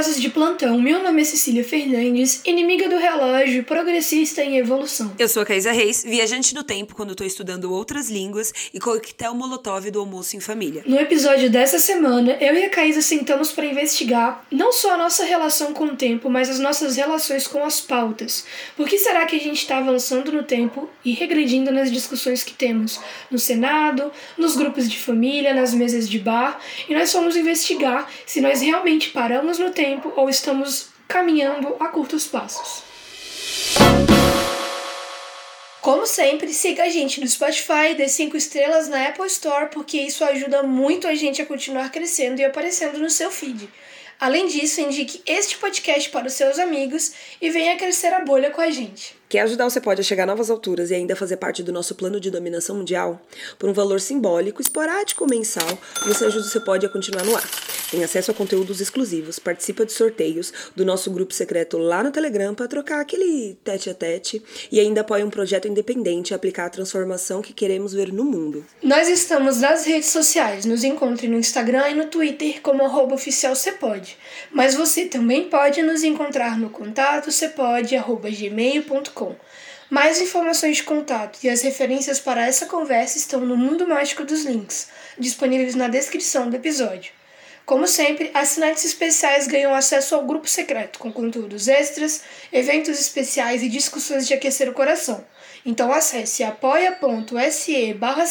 Curiosos de plantão, meu nome é Cecília Fernandes, inimiga do relógio, progressista em evolução. Eu sou a Caísa Reis, viajante no tempo quando estou estudando outras línguas e coquetel molotov do almoço em família. No episódio dessa semana, eu e a Caísa sentamos para investigar não só a nossa relação com o tempo, mas as nossas relações com as pautas. Por que será que a gente está avançando no tempo e regredindo nas discussões que temos no Senado, nos grupos de família, nas mesas de bar, e nós fomos investigar se nós realmente paramos no tempo ou estamos caminhando a curtos passos. Como sempre, siga a gente no Spotify, dê 5 estrelas na Apple Store, porque isso ajuda muito a gente a continuar crescendo e aparecendo no seu feed. Além disso, indique este podcast para os seus amigos e venha crescer a bolha com a gente. Quer ajudar o Você Pode a chegar a novas alturas e ainda fazer parte do nosso plano de dominação mundial? Por um valor simbólico, esporádico ou mensal, você ajuda o Você Pode a continuar no ar. Tem acesso a conteúdos exclusivos, participa de sorteios do nosso grupo secreto lá no Telegram para trocar aquele tete a tete e ainda apoia um projeto independente a aplicar a transformação que queremos ver no mundo. Nós estamos nas redes sociais, nos encontre no Instagram e no Twitter como arroba oficial Cepode. Mas você também pode nos encontrar no contato cepode.gmail.com mais informações de contato e as referências para essa conversa estão no Mundo Mágico dos Links, disponíveis na descrição do episódio. Como sempre, assinantes especiais ganham acesso ao grupo secreto, com conteúdos extras, eventos especiais e discussões de aquecer o coração. Então acesse apoia.se barra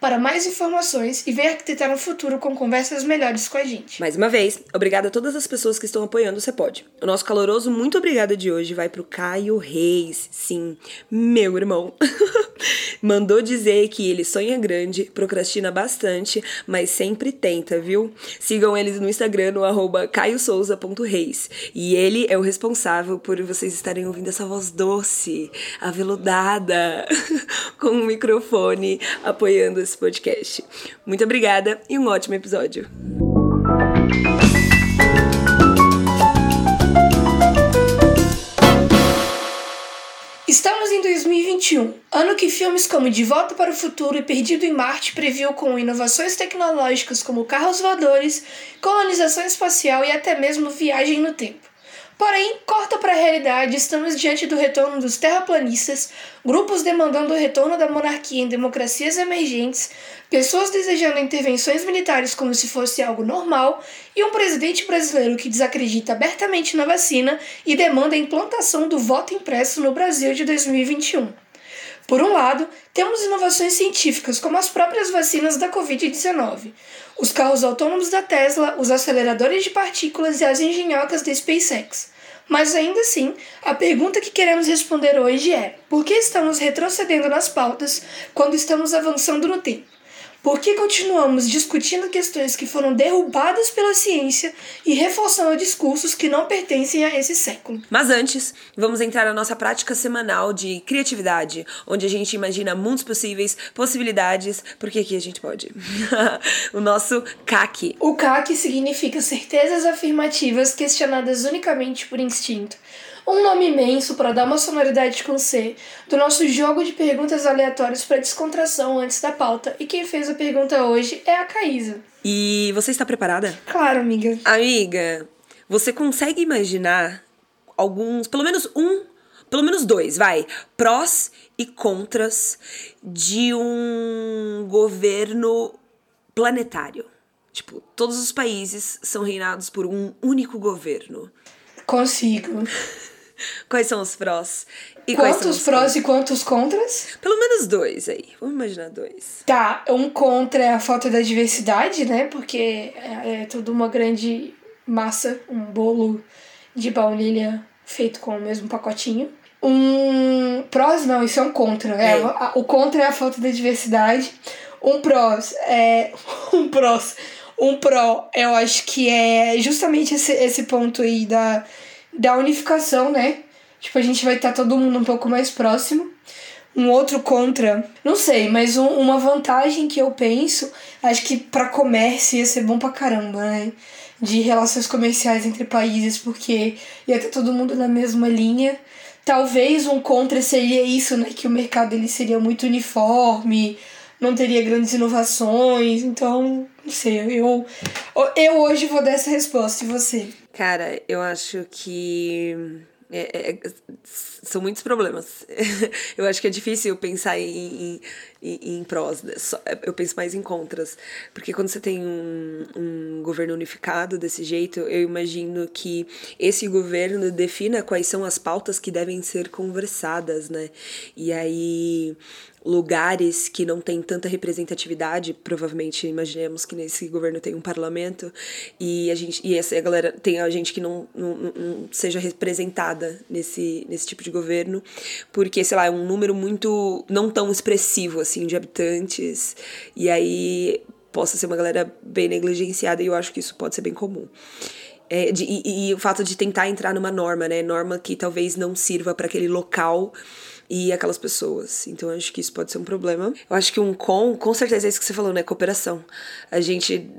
para mais informações e venha arquitetar um futuro com conversas melhores com a gente. Mais uma vez, obrigada a todas as pessoas que estão apoiando o Cepode. O nosso caloroso muito obrigada de hoje vai pro Caio Reis, sim, meu irmão. Mandou dizer que ele sonha grande, procrastina bastante, mas sempre tenta, viu? Sigam eles no Instagram no arroba caiosouza.reis. E ele é o responsável por vocês estarem ouvindo essa voz doce, aveludada com um microfone apoiando esse podcast. Muito obrigada e um ótimo episódio. Estamos em 2021, ano que filmes como De Volta para o Futuro e Perdido em Marte previu com inovações tecnológicas como carros voadores, colonização espacial e até mesmo viagem no tempo. Porém, corta para a realidade, estamos diante do retorno dos terraplanistas, grupos demandando o retorno da monarquia em democracias emergentes, pessoas desejando intervenções militares como se fosse algo normal e um presidente brasileiro que desacredita abertamente na vacina e demanda a implantação do voto impresso no Brasil de 2021. Por um lado, temos inovações científicas, como as próprias vacinas da Covid-19, os carros autônomos da Tesla, os aceleradores de partículas e as engenhocas da SpaceX. Mas ainda assim, a pergunta que queremos responder hoje é: por que estamos retrocedendo nas pautas quando estamos avançando no tempo? Por que continuamos discutindo questões que foram derrubadas pela ciência e reforçando discursos que não pertencem a esse século? Mas antes, vamos entrar na nossa prática semanal de criatividade, onde a gente imagina mundos possíveis, possibilidades, porque aqui a gente pode. o nosso CAC. O CAC significa certezas afirmativas questionadas unicamente por instinto um nome imenso para dar uma sonoridade com C do nosso jogo de perguntas aleatórias para descontração antes da pauta. E quem fez a pergunta hoje é a Caísa. E você está preparada? Claro, amiga. Amiga, você consegue imaginar alguns, pelo menos um, pelo menos dois, vai, prós e contras de um governo planetário? Tipo, todos os países são reinados por um único governo. Consigo. Quais são os prós? E quantos prós contras? e quantos contras? Pelo menos dois aí. Vamos imaginar dois. Tá, um contra é a falta da diversidade, né? Porque é, é tudo uma grande massa, um bolo de baunilha feito com o mesmo pacotinho. Um prós, não, isso é um contra. É. é o contra é a falta da diversidade. Um prós é. Um prós. Um pró, eu acho que é justamente esse, esse ponto aí da da unificação, né? Tipo, a gente vai estar tá todo mundo um pouco mais próximo. um outro contra, não sei, mas um, uma vantagem que eu penso, acho que para comércio ia ser bom pra caramba, né? De relações comerciais entre países, porque ia ter todo mundo na mesma linha. Talvez um contra seria isso, né? Que o mercado ele seria muito uniforme, não teria grandes inovações, então, não sei, eu, eu hoje vou dar essa resposta, e você? Cara, eu acho que é, é, são muitos problemas. eu acho que é difícil pensar em, em, em prós, né? eu penso mais em contras. Porque quando você tem um, um governo unificado desse jeito, eu imagino que esse governo defina quais são as pautas que devem ser conversadas, né? E aí lugares que não tem tanta representatividade, provavelmente imaginemos que nesse governo tem um parlamento e a gente e essa a galera tem a gente que não, não, não, seja representada nesse, nesse tipo de governo, porque sei lá, é um número muito não tão expressivo assim de habitantes e aí possa ser uma galera bem negligenciada e eu acho que isso pode ser bem comum. É, de, e, e o fato de tentar entrar numa norma, né? Norma que talvez não sirva para aquele local e aquelas pessoas. Então eu acho que isso pode ser um problema. Eu acho que um com, com certeza é isso que você falou, né? Cooperação. A gente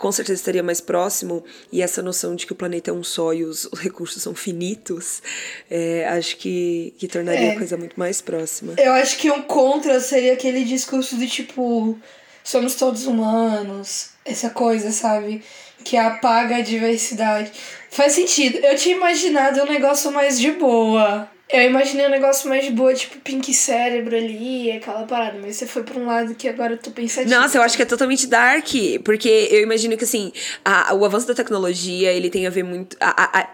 com certeza estaria mais próximo e essa noção de que o planeta é um só e os, os recursos são finitos, é, acho que, que tornaria é. a coisa muito mais próxima. Eu acho que um contra seria aquele discurso do tipo somos todos humanos, essa coisa, sabe? Que apaga a diversidade. Faz sentido. Eu tinha imaginado um negócio mais de boa. Eu imaginei um negócio mais boa, tipo Pink Cérebro ali, aquela parada, mas você foi pra um lado que agora eu tô pensando. Nossa, eu acho que é totalmente dark, porque eu imagino que, assim, a, o avanço da tecnologia, ele tem a ver muito... A, a,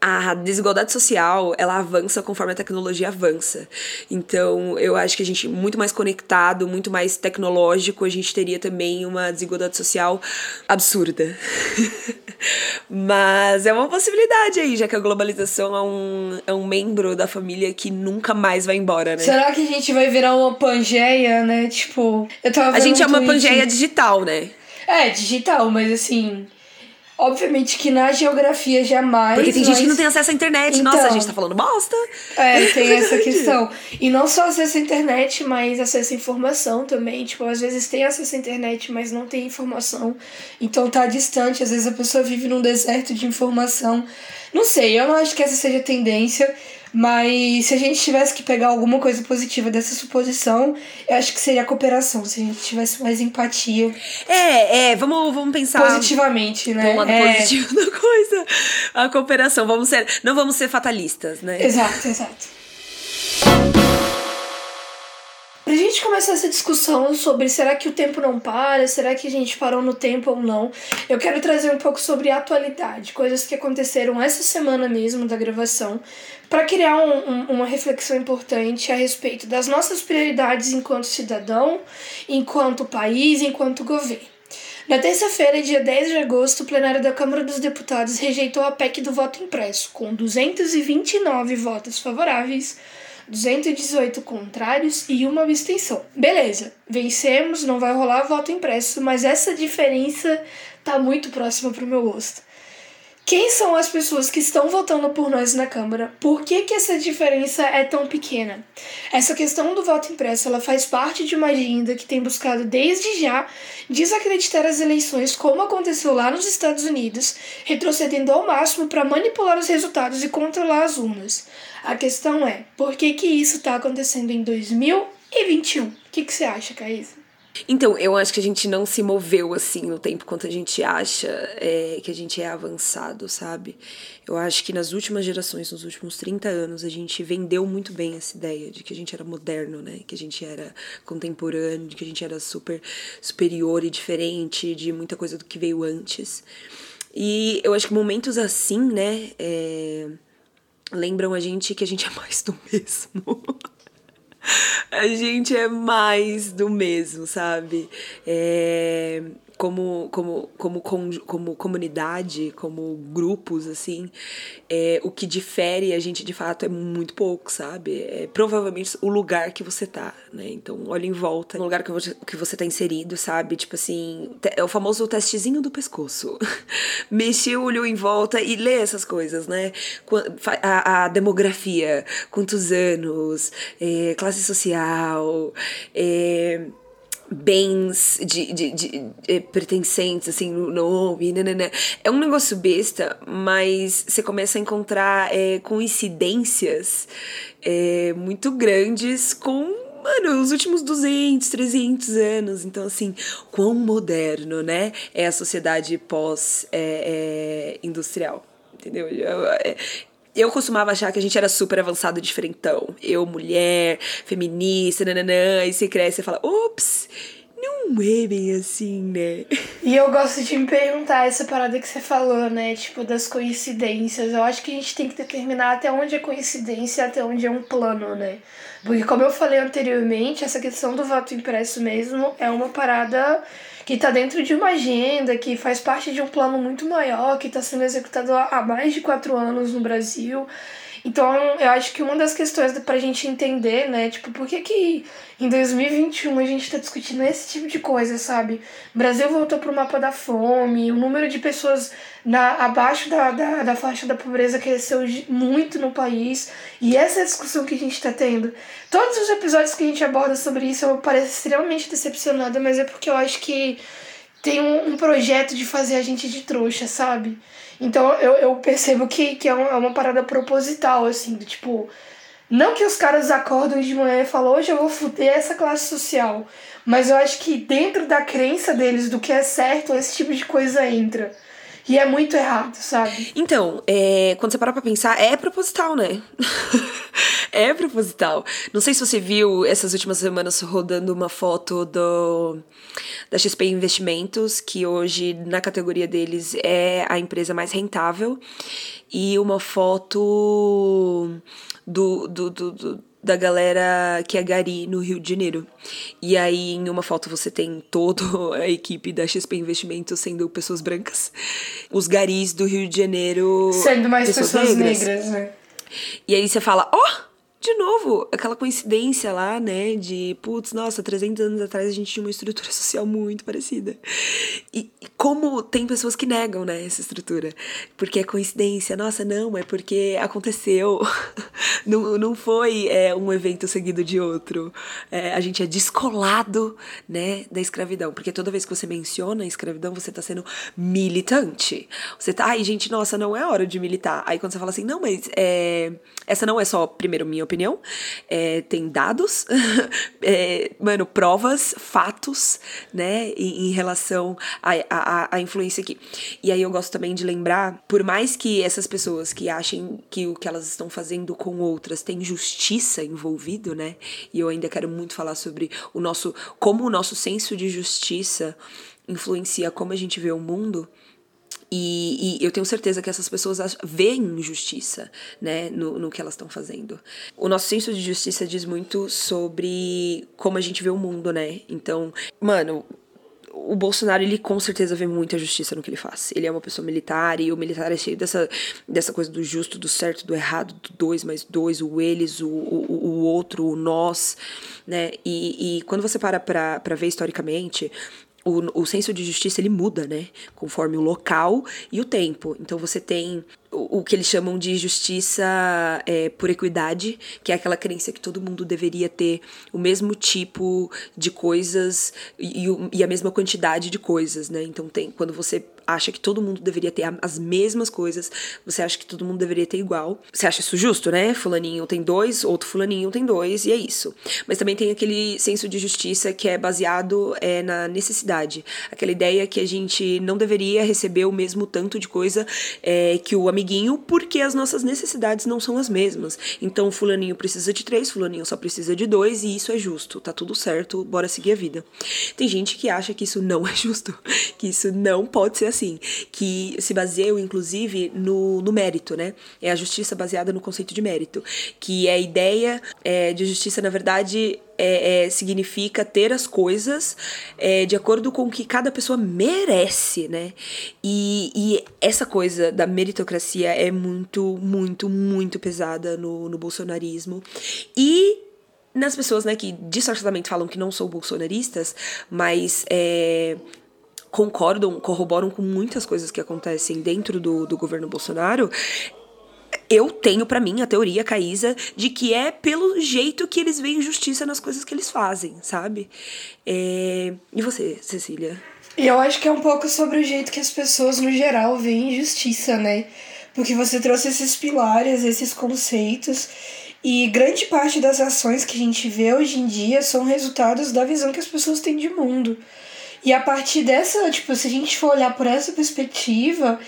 a desigualdade social, ela avança conforme a tecnologia avança. Então, eu acho que a gente, muito mais conectado, muito mais tecnológico, a gente teria também uma desigualdade social absurda. mas é uma possibilidade aí, já que a globalização é um, é um membro da família que nunca mais vai embora, né? Será que a gente vai virar uma Pangeia, né? Tipo, eu tava A gente é uma Pangeia digital, né? É, digital, mas assim. Obviamente que na geografia jamais. Porque tem gente que não tem acesso à internet. Então, Nossa, a gente tá falando bosta. É, tem essa questão. E não só acesso à internet, mas acesso à informação também. Tipo, às vezes tem acesso à internet, mas não tem informação. Então tá distante. Às vezes a pessoa vive num deserto de informação. Não sei, eu não acho que essa seja a tendência. Mas se a gente tivesse que pegar alguma coisa positiva dessa suposição, eu acho que seria a cooperação, se a gente tivesse mais empatia. É, é, vamos, vamos pensar. Positivamente, né? Um lado é... positivo da coisa. A cooperação. Vamos ser. Não vamos ser fatalistas, né? Exato, exato. Gente começar essa discussão sobre será que o tempo não para, será que a gente parou no tempo ou não, eu quero trazer um pouco sobre atualidade, coisas que aconteceram essa semana mesmo da gravação, para criar um, um, uma reflexão importante a respeito das nossas prioridades enquanto cidadão, enquanto país, enquanto governo. Na terça-feira, dia 10 de agosto, o plenário da Câmara dos Deputados rejeitou a PEC do voto impresso, com 229 votos favoráveis, 218 contrários e uma abstenção. Beleza, vencemos, não vai rolar voto impresso, mas essa diferença tá muito próxima pro meu gosto. Quem são as pessoas que estão votando por nós na Câmara? Por que, que essa diferença é tão pequena? Essa questão do voto impresso ela faz parte de uma agenda que tem buscado desde já desacreditar as eleições, como aconteceu lá nos Estados Unidos, retrocedendo ao máximo para manipular os resultados e controlar as urnas. A questão é, por que, que isso está acontecendo em 2021? O que, que você acha, Caísa? Então, eu acho que a gente não se moveu assim no tempo quanto a gente acha é, que a gente é avançado, sabe? Eu acho que nas últimas gerações, nos últimos 30 anos, a gente vendeu muito bem essa ideia de que a gente era moderno, né? Que a gente era contemporâneo, de que a gente era super superior e diferente de muita coisa do que veio antes. E eu acho que momentos assim, né, é, lembram a gente que a gente é mais do mesmo. a gente é mais do mesmo, sabe? É, como, como, como, como, comunidade, como grupos, assim, é, o que difere a gente de fato é muito pouco, sabe? É provavelmente o lugar que você tá, né? Então, olha em volta, no lugar que você, que você tá inserido, sabe? Tipo assim, é o famoso testezinho do pescoço. Mexer o olho em volta e ler essas coisas, né? A, a demografia, quantos anos, é, classe social, é, bens de, de, de, de, eh, pertencentes, assim, no nome, nanana. É um negócio besta, mas você começa a encontrar é, coincidências é, muito grandes com mano, os últimos 200, 300 anos. Então, assim, quão moderno, né? É a sociedade pós-industrial. É, é, entendeu? Eu, costumava achar que a gente era super avançado diferentão. Eu, mulher, feminista, nananã, e você cresce e fala, ops, não é bem assim, né? E eu gosto de me perguntar essa parada que você falou, né? Tipo, das coincidências. Eu acho que a gente tem que determinar até onde é coincidência até onde é um plano, né? Porque, como eu falei anteriormente, essa questão do voto impresso mesmo é uma parada que está dentro de uma agenda, que faz parte de um plano muito maior, que está sendo executado há mais de quatro anos no Brasil. Então, eu acho que uma das questões para a gente entender, né, tipo, por que que em 2021 a gente está discutindo esse tipo de coisa, sabe? O Brasil voltou para o mapa da fome, o número de pessoas na, abaixo da, da, da faixa da pobreza cresceu muito no país, e essa é a discussão que a gente está tendo. Todos os episódios que a gente aborda sobre isso eu pareço extremamente decepcionada, mas é porque eu acho que tem um, um projeto de fazer a gente de trouxa, sabe? Então eu, eu percebo que, que é, uma, é uma parada proposital, assim, do tipo. Não que os caras acordam de manhã e falam, hoje eu vou fuder essa classe social. Mas eu acho que dentro da crença deles do que é certo, esse tipo de coisa entra. E é muito errado, sabe? Então, é, quando você parar pra pensar, é proposital, né? é proposital. Não sei se você viu essas últimas semanas rodando uma foto do da XP Investimentos, que hoje na categoria deles é a empresa mais rentável, e uma foto do, do, do, do da galera que é gari no Rio de Janeiro. E aí, em uma foto, você tem toda a equipe da XP Investimentos sendo pessoas brancas. Os garis do Rio de Janeiro. Sendo mais pessoas, pessoas negras. negras, né? E aí você fala, ó! Oh! de novo, aquela coincidência lá, né? De, putz, nossa, 300 anos atrás a gente tinha uma estrutura social muito parecida. E, como tem pessoas que negam, né, essa estrutura. Porque é coincidência. Nossa, não, é porque aconteceu. não, não foi é, um evento seguido de outro. É, a gente é descolado, né, da escravidão. Porque toda vez que você menciona a escravidão, você tá sendo militante. Você tá, ai, gente, nossa, não é hora de militar. Aí quando você fala assim, não, mas é, essa não é só, primeiro, minha opinião. É, tem dados, é, mano, provas, fatos, né, em, em relação à influência aqui. E aí eu gosto também de lembrar, por mais que essas pessoas que achem que o que elas estão fazendo com outras tem justiça envolvido, né, e eu ainda quero muito falar sobre o nosso, como o nosso senso de justiça influencia como a gente vê o mundo. E, e, eu tenho certeza que essas pessoas veem injustiça né, no, no que elas estão fazendo. O nosso senso de justiça diz muito sobre como a gente vê o mundo, né? Então, mano, o Bolsonaro, ele com certeza vê muita justiça no que ele faz. Ele é uma pessoa militar e o militar é cheio dessa, dessa coisa do justo, do certo, do errado, do dois mais dois, o eles, o, o, o outro, o nós, né? E, e quando você para pra, pra ver historicamente, o, o senso de justiça ele muda, né? Conforme o local e o tempo. Então você tem o, que eles chamam de justiça é, por equidade, que é aquela crença que todo mundo deveria ter o mesmo tipo de coisas e, e a mesma quantidade de coisas, né? Então tem quando você acha que todo mundo deveria ter as mesmas coisas, você acha que todo mundo deveria ter igual. Você acha isso justo, né? Fulaninho tem dois, outro fulaninho tem dois, e é isso. Mas também tem aquele senso de justiça que é baseado é, na necessidade. Aquela ideia que a gente não deveria receber o mesmo tanto de coisa é, que o amiguinho, porque as nossas necessidades não são as mesmas. Então, fulaninho precisa de três, fulaninho só precisa de dois, e isso é justo. Tá tudo certo, bora seguir a vida. Tem gente que acha que isso não é justo, que isso não pode ser assim que se baseiam, inclusive, no, no mérito, né? É a justiça baseada no conceito de mérito, que é a ideia é, de justiça, na verdade, é, é, significa ter as coisas é, de acordo com o que cada pessoa merece, né? E, e, essa coisa da meritocracia é muito, muito, muito pesada no, no bolsonarismo. E nas pessoas, né, que distorcidamente falam que não são bolsonaristas, mas é, concordam, corroboram com muitas coisas que acontecem dentro do, do governo Bolsonaro, eu tenho para mim a teoria Caísa de que é pelo jeito que eles veem justiça nas coisas que eles fazem, sabe? É... E você, Cecília? E eu acho que é um pouco sobre o jeito que as pessoas no geral veem justiça, né? Porque você trouxe esses pilares, esses conceitos, e grande parte das ações que a gente vê hoje em dia são resultados da visão que as pessoas têm de mundo. E a partir dessa, tipo, se a gente for olhar por essa perspectiva,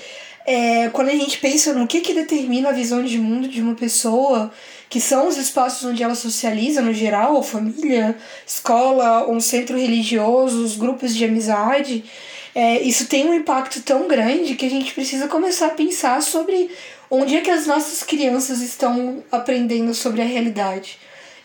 é, quando a gente pensa no que, que determina a visão de mundo de uma pessoa, que são os espaços onde ela socializa no geral, família, escola, um centro religioso, os grupos de amizade, é, isso tem um impacto tão grande que a gente precisa começar a pensar sobre onde é que as nossas crianças estão aprendendo sobre a realidade.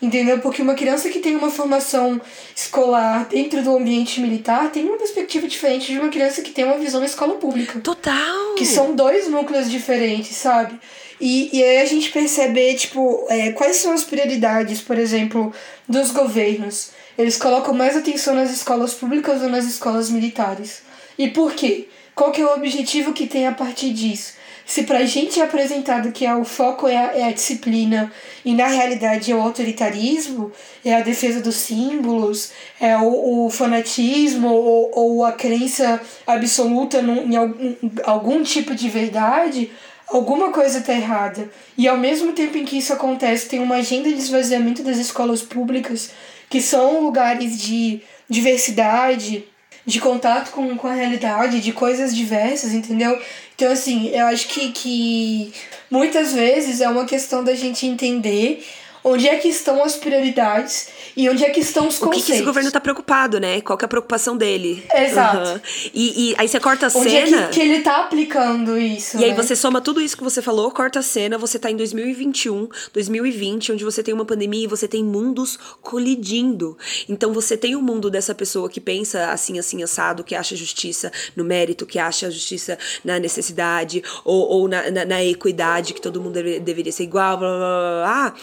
Entendeu? Porque uma criança que tem uma formação escolar dentro do ambiente militar tem uma perspectiva diferente de uma criança que tem uma visão na escola pública. Total! Que são dois núcleos diferentes, sabe? E, e aí a gente percebe, tipo, é, quais são as prioridades, por exemplo, dos governos. Eles colocam mais atenção nas escolas públicas ou nas escolas militares. E por quê? Qual que é o objetivo que tem a partir disso? Se pra gente é apresentado que é o foco é a, é a disciplina e na realidade é o autoritarismo, é a defesa dos símbolos, é o, o fanatismo ou, ou a crença absoluta num, em algum, algum tipo de verdade, alguma coisa está errada. E ao mesmo tempo em que isso acontece, tem uma agenda de esvaziamento das escolas públicas, que são lugares de diversidade, de contato com, com a realidade, de coisas diversas, entendeu? Então, assim, eu acho que, que muitas vezes é uma questão da gente entender onde é que estão as prioridades e onde é que estão os conceitos. O que, que esse governo tá preocupado, né? Qual que é a preocupação dele? Exato. Uhum. E, e aí você corta a onde cena... é que, que ele tá aplicando isso, E né? aí você soma tudo isso que você falou, corta a cena, você tá em 2021, 2020, onde você tem uma pandemia e você tem mundos colidindo. Então você tem o um mundo dessa pessoa que pensa assim, assim, assado, que acha justiça no mérito, que acha justiça na necessidade ou, ou na, na, na equidade, que todo mundo deve, deveria ser igual, blá, blá, blá, blá.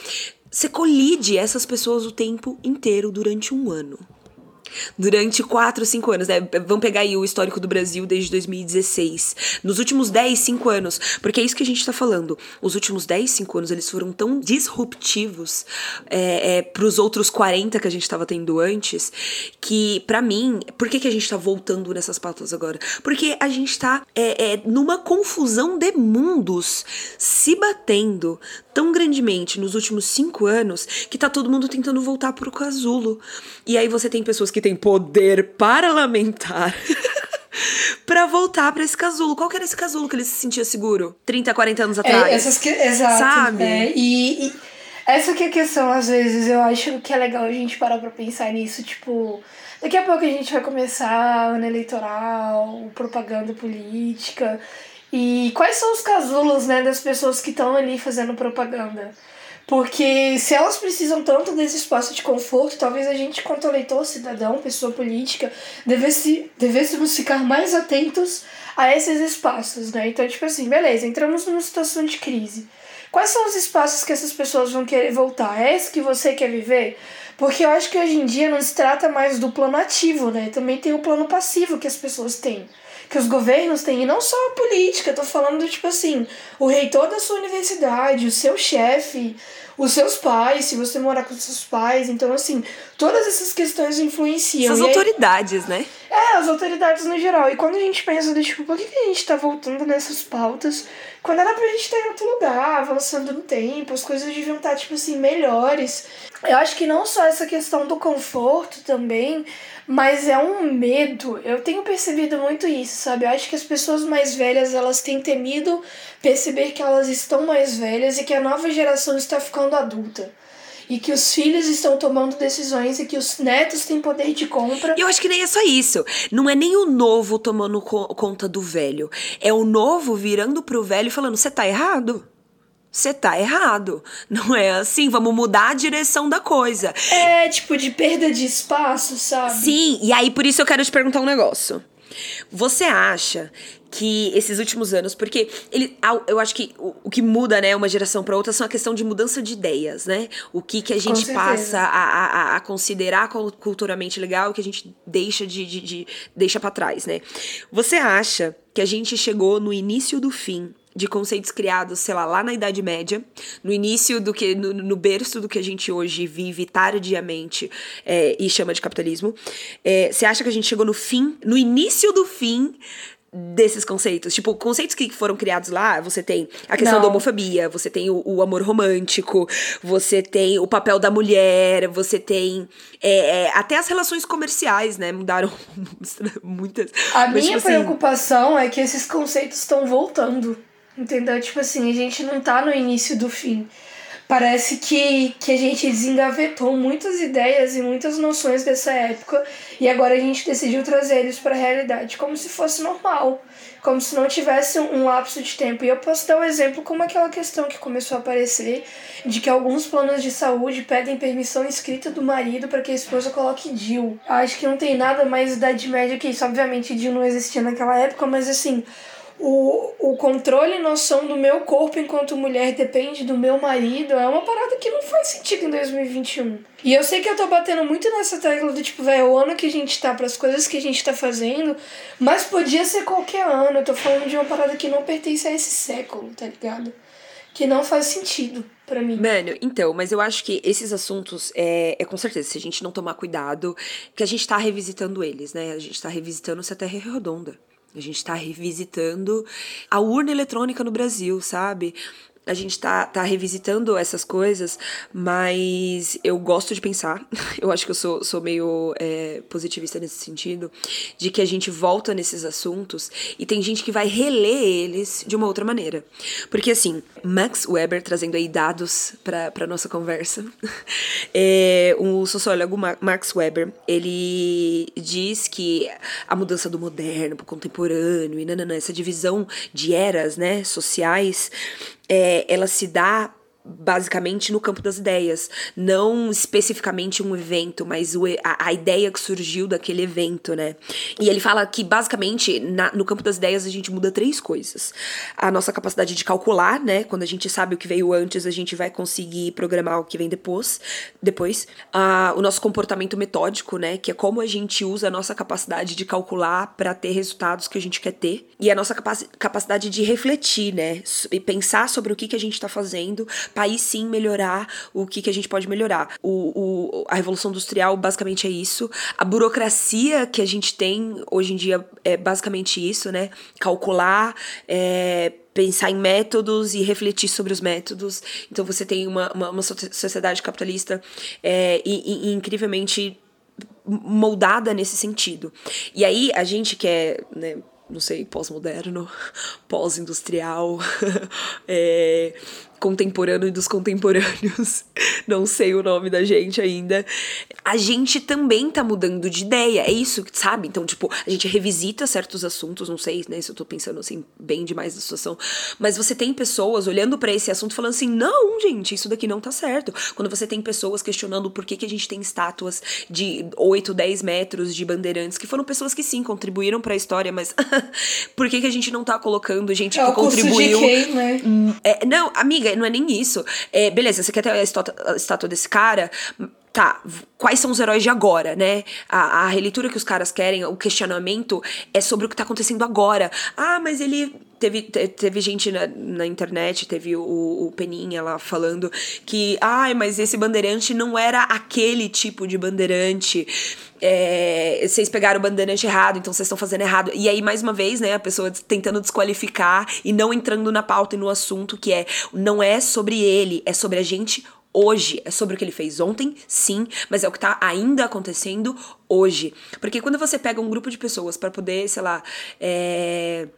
Você colide essas pessoas o tempo inteiro durante um ano durante 4, 5 anos, né? Vamos pegar aí o histórico do Brasil desde 2016. Nos últimos 10, 5 anos, porque é isso que a gente tá falando. Os últimos 10, 5 anos, eles foram tão disruptivos é, é, pros outros 40 que a gente tava tendo antes, que para mim, por que, que a gente tá voltando nessas pautas agora? Porque a gente tá é, é, numa confusão de mundos se batendo tão grandemente nos últimos 5 anos que tá todo mundo tentando voltar pro casulo. E aí você tem pessoas que que tem poder parlamentar. para voltar para esse casulo. Qual que era esse casulo que ele se sentia seguro 30, 40 anos é, atrás? É, essas que, exato. Sabe? É, e, e, essa que é a questão, às vezes, eu acho que é legal a gente parar pra pensar nisso, tipo. Daqui a pouco a gente vai começar ano eleitoral, propaganda política. E quais são os casulos, né, das pessoas que estão ali fazendo propaganda? Porque se elas precisam tanto desse espaço de conforto, talvez a gente, quanto eleitor, cidadão, pessoa política, devesse, devêssemos ficar mais atentos a esses espaços, né? Então, tipo assim, beleza, entramos numa situação de crise. Quais são os espaços que essas pessoas vão querer voltar? É esse que você quer viver? Porque eu acho que hoje em dia não se trata mais do plano ativo, né? Também tem o plano passivo que as pessoas têm que os governos têm, e não só a política, tô falando do tipo assim, o reitor da sua universidade, o seu chefe, os seus pais, se você morar com seus pais. Então, assim, todas essas questões influenciam. As autoridades, né? É, as autoridades no geral. E quando a gente pensa do tipo, por que, que a gente tá voltando nessas pautas? Quando era pra gente estar em outro lugar, avançando no tempo, as coisas deviam estar, tipo assim, melhores. Eu acho que não só essa questão do conforto também, mas é um medo. Eu tenho percebido muito isso, sabe? Eu acho que as pessoas mais velhas, elas têm temido perceber que elas estão mais velhas e que a nova geração está ficando adulta. E que os filhos estão tomando decisões e que os netos têm poder de compra. E eu acho que nem é só isso. Não é nem o novo tomando co conta do velho. É o novo virando pro velho e falando: você tá errado. você tá errado. Não é assim, vamos mudar a direção da coisa. É, tipo, de perda de espaço, sabe? Sim, e aí por isso eu quero te perguntar um negócio. Você acha que esses últimos anos, porque ele, eu acho que o, o que muda, né, uma geração para outra são a questão de mudança de ideias, né? O que que a gente passa a, a, a, considerar culturalmente legal, o que a gente deixa de, de, de deixa para trás, né? Você acha que a gente chegou no início do fim de conceitos criados, sei lá, lá na Idade Média, no início do que, no, no berço do que a gente hoje vive tardiamente é, e chama de capitalismo. É, você acha que a gente chegou no fim, no início do fim desses conceitos. Tipo, conceitos que foram criados lá, você tem a questão Não. da homofobia, você tem o, o, amor romântico, você tem o papel da mulher, você tem é, é, até as relações comerciais, né? Mudaram muitas. A Mas, minha tipo, assim, preocupação é que esses conceitos estão voltando. Entendeu? Tipo assim, a gente não tá no início do fim. Parece que, que a gente desengavetou muitas ideias e muitas noções dessa época e agora a gente decidiu trazer eles para a realidade como se fosse normal, como se não tivesse um lapso de tempo. E eu posso dar um exemplo como aquela questão que começou a aparecer de que alguns planos de saúde pedem permissão escrita do marido para que a esposa coloque DIL. Acho que não tem nada mais idade média que isso. Obviamente, DIL não existia naquela época, mas assim, o, o controle e noção do meu corpo enquanto mulher depende do meu marido é uma parada que não faz sentido em 2021. E eu sei que eu tô batendo muito nessa tecla do tipo, velho, o ano que a gente tá, para as coisas que a gente tá fazendo, mas podia ser qualquer ano. Eu tô falando de uma parada que não pertence a esse século, tá ligado? Que não faz sentido para mim. Mano, então, mas eu acho que esses assuntos, é, é com certeza, se a gente não tomar cuidado, que a gente tá revisitando eles, né? A gente tá revisitando se a Terra é redonda. A gente está revisitando a urna eletrônica no Brasil, sabe? A gente tá, tá revisitando essas coisas, mas eu gosto de pensar, eu acho que eu sou, sou meio é, positivista nesse sentido, de que a gente volta nesses assuntos e tem gente que vai reler eles de uma outra maneira. Porque assim, Max Weber, trazendo aí dados para nossa conversa, é, o sociólogo Max Weber, ele diz que a mudança do moderno pro contemporâneo e nanana, essa divisão de eras, né, sociais, é, ela se dá basicamente no campo das ideias, não especificamente um evento, mas o, a, a, ideia que surgiu daquele evento, né? E ele fala que basicamente na, no campo das ideias a gente muda três coisas: a nossa capacidade de calcular, né? Quando a gente sabe o que veio antes, a gente vai conseguir programar o que vem depois. Depois, uh, o nosso comportamento metódico, né? Que é como a gente usa a nossa capacidade de calcular para ter resultados que a gente quer ter e a nossa capac capacidade de refletir, né? E pensar sobre o que que a gente está fazendo para aí sim melhorar o que, que a gente pode melhorar. O, o, a Revolução Industrial basicamente é isso. A burocracia que a gente tem hoje em dia é basicamente isso, né? Calcular, é, pensar em métodos e refletir sobre os métodos. Então você tem uma, uma, uma sociedade capitalista é, e, e, incrivelmente moldada nesse sentido. E aí a gente que é né, não sei, pós-moderno, pós-industrial, é, contemporâneo e dos contemporâneos, não sei o nome da gente ainda, a gente também tá mudando de ideia, é isso, sabe? Então, tipo, a gente revisita certos assuntos, não sei, né, se eu tô pensando assim, bem demais da situação, mas você tem pessoas olhando para esse assunto falando assim, não, gente, isso daqui não tá certo. Quando você tem pessoas questionando por que, que a gente tem estátuas de 8, 10 metros de bandeirantes, que foram pessoas que sim, contribuíram para a história, mas por que, que a gente não tá colocando gente é, que contribuiu? Quem, né? É, não, amiga, não é nem isso. É, beleza, você quer ter a estátua, desse cara? Tá, quais são os heróis de agora, né? A, a releitura que os caras querem, o questionamento é sobre o que tá acontecendo agora. Ah, mas ele. Teve, teve gente na, na internet, teve o, o Peninha lá falando que, ai, ah, mas esse bandeirante não era aquele tipo de bandeirante. É, vocês pegaram o bandeirante errado, então vocês estão fazendo errado. E aí, mais uma vez, né, a pessoa tentando desqualificar e não entrando na pauta e no assunto que é não é sobre ele, é sobre a gente hoje. É sobre o que ele fez ontem, sim, mas é o que tá ainda acontecendo hoje. Porque quando você pega um grupo de pessoas para poder, sei lá, é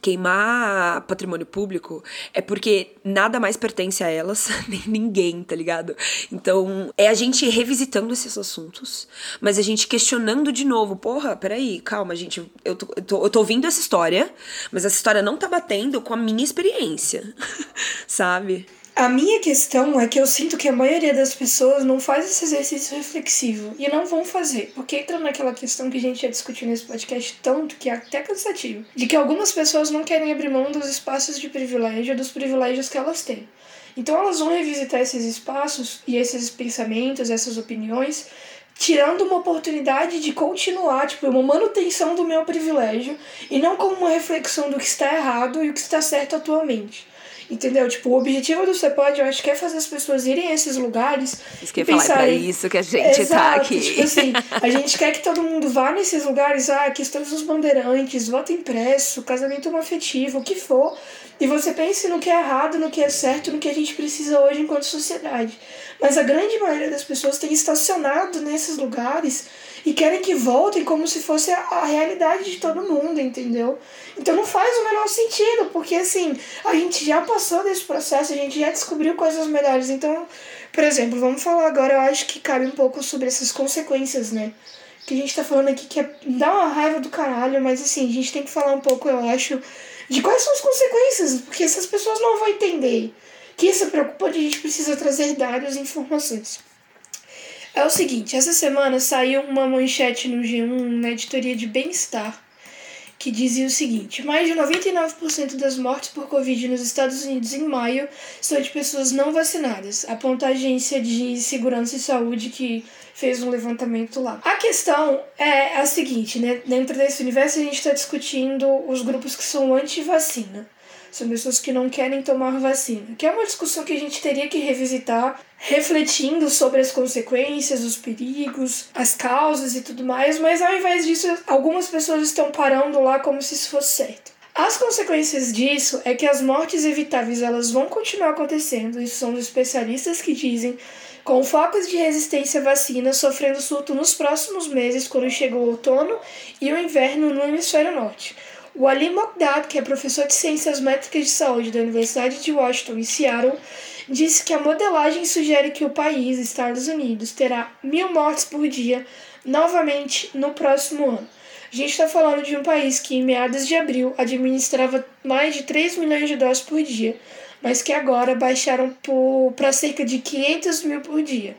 queimar patrimônio público é porque nada mais pertence a elas, nem ninguém, tá ligado? Então, é a gente revisitando esses assuntos, mas a gente questionando de novo. Porra, peraí, calma, gente. Eu tô, eu tô, eu tô ouvindo essa história, mas essa história não tá batendo com a minha experiência, sabe? A minha questão é que eu sinto que a maioria das pessoas não faz esse exercício reflexivo e não vão fazer, porque entra naquela questão que a gente já discutiu nesse podcast tanto que é até cansativo, de que algumas pessoas não querem abrir mão dos espaços de privilégio, dos privilégios que elas têm. Então elas vão revisitar esses espaços e esses pensamentos, essas opiniões, tirando uma oportunidade de continuar, tipo, uma manutenção do meu privilégio e não como uma reflexão do que está errado e o que está certo atualmente. Entendeu? Tipo, o objetivo do Você Pode, eu acho que é fazer as pessoas irem a esses lugares. Isso que eu falar, é pra isso que a gente tá Exato, tá aqui. Tipo assim, a gente quer que todo mundo vá nesses lugares, ah, questões dos bandeirantes, voto impresso, casamento afetivo, o que for. E você pense no que é errado, no que é certo, no que a gente precisa hoje enquanto sociedade. Mas a grande maioria das pessoas tem estacionado nesses lugares e querem que voltem como se fosse a, realidade de todo mundo, entendeu? Então não faz o menor sentido, porque assim, a gente já passou desse processo, a gente já descobriu coisas melhores. Então, por exemplo, vamos falar agora, eu acho que cabe um pouco sobre essas consequências, né? Que a gente tá falando aqui que é, dá uma raiva do caralho, mas assim, a gente tem que falar um pouco, eu acho, de quais são as consequências, porque essas pessoas não vão entender. Que isso preocupante, a gente precisa trazer dados e informações. É o seguinte, essa semana saiu uma manchete no G1 na editoria de Bem-Estar que dizia o seguinte: mais de 99% das mortes por Covid nos Estados Unidos em maio são de pessoas não vacinadas, aponta a Agência de Segurança e Saúde que fez um levantamento lá. A questão é a seguinte, né? Dentro desse universo a gente está discutindo os grupos que são anti-vacina. São pessoas que não querem tomar vacina. Que é uma discussão que a gente teria que revisitar, refletindo sobre as consequências, os perigos, as causas e tudo mais, mas ao invés disso, algumas pessoas estão parando lá como se isso fosse certo. As consequências disso é que as mortes evitáveis elas vão continuar acontecendo, isso são os especialistas que dizem, com focos de resistência à vacina sofrendo surto nos próximos meses quando chega o outono e o inverno no hemisfério norte. O Ali Mokdad, que é professor de Ciências Métricas de Saúde da Universidade de Washington, em Seattle, disse que a modelagem sugere que o país, Estados Unidos, terá mil mortes por dia novamente no próximo ano. A gente está falando de um país que, em meados de abril, administrava mais de 3 milhões de doses por dia, mas que agora baixaram para cerca de 500 mil por dia.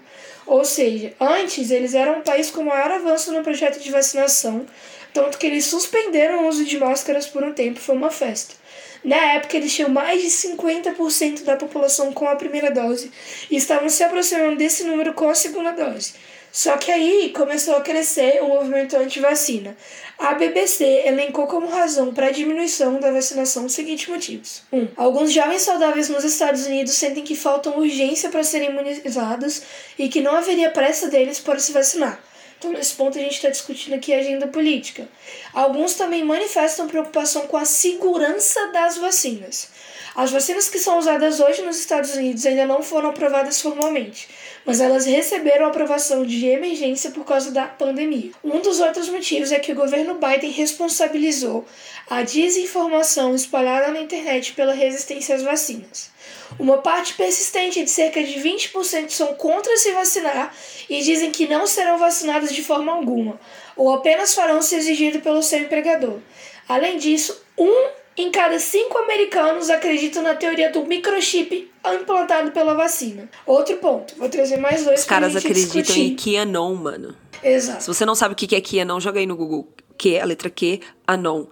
Ou seja, antes eles eram um país com maior avanço no projeto de vacinação, tanto que eles suspenderam o uso de máscaras por um tempo, foi uma festa. Na época, eles tinham mais de 50% da população com a primeira dose e estavam se aproximando desse número com a segunda dose. Só que aí começou a crescer o movimento anti-vacina. A BBC elencou como razão para a diminuição da vacinação os seguintes motivos. 1. Um, alguns jovens saudáveis nos Estados Unidos sentem que faltam urgência para serem imunizados e que não haveria pressa deles para se vacinar. Então, nesse ponto, a gente está discutindo aqui a agenda política. Alguns também manifestam preocupação com a segurança das vacinas. As vacinas que são usadas hoje nos Estados Unidos ainda não foram aprovadas formalmente, mas elas receberam aprovação de emergência por causa da pandemia. Um dos outros motivos é que o governo Biden responsabilizou a desinformação espalhada na internet pela resistência às vacinas. Uma parte persistente de cerca de 20% são contra se vacinar e dizem que não serão vacinados de forma alguma, ou apenas farão se exigido pelo seu empregador. Além disso, um em cada cinco americanos acreditam na teoria do microchip implantado pela vacina. Outro ponto, vou trazer mais dois Os caras acreditam discutir. em QAnon, mano. Exato. Se você não sabe o que é QAnon, joga aí no Google. Q, a letra Q, Anon.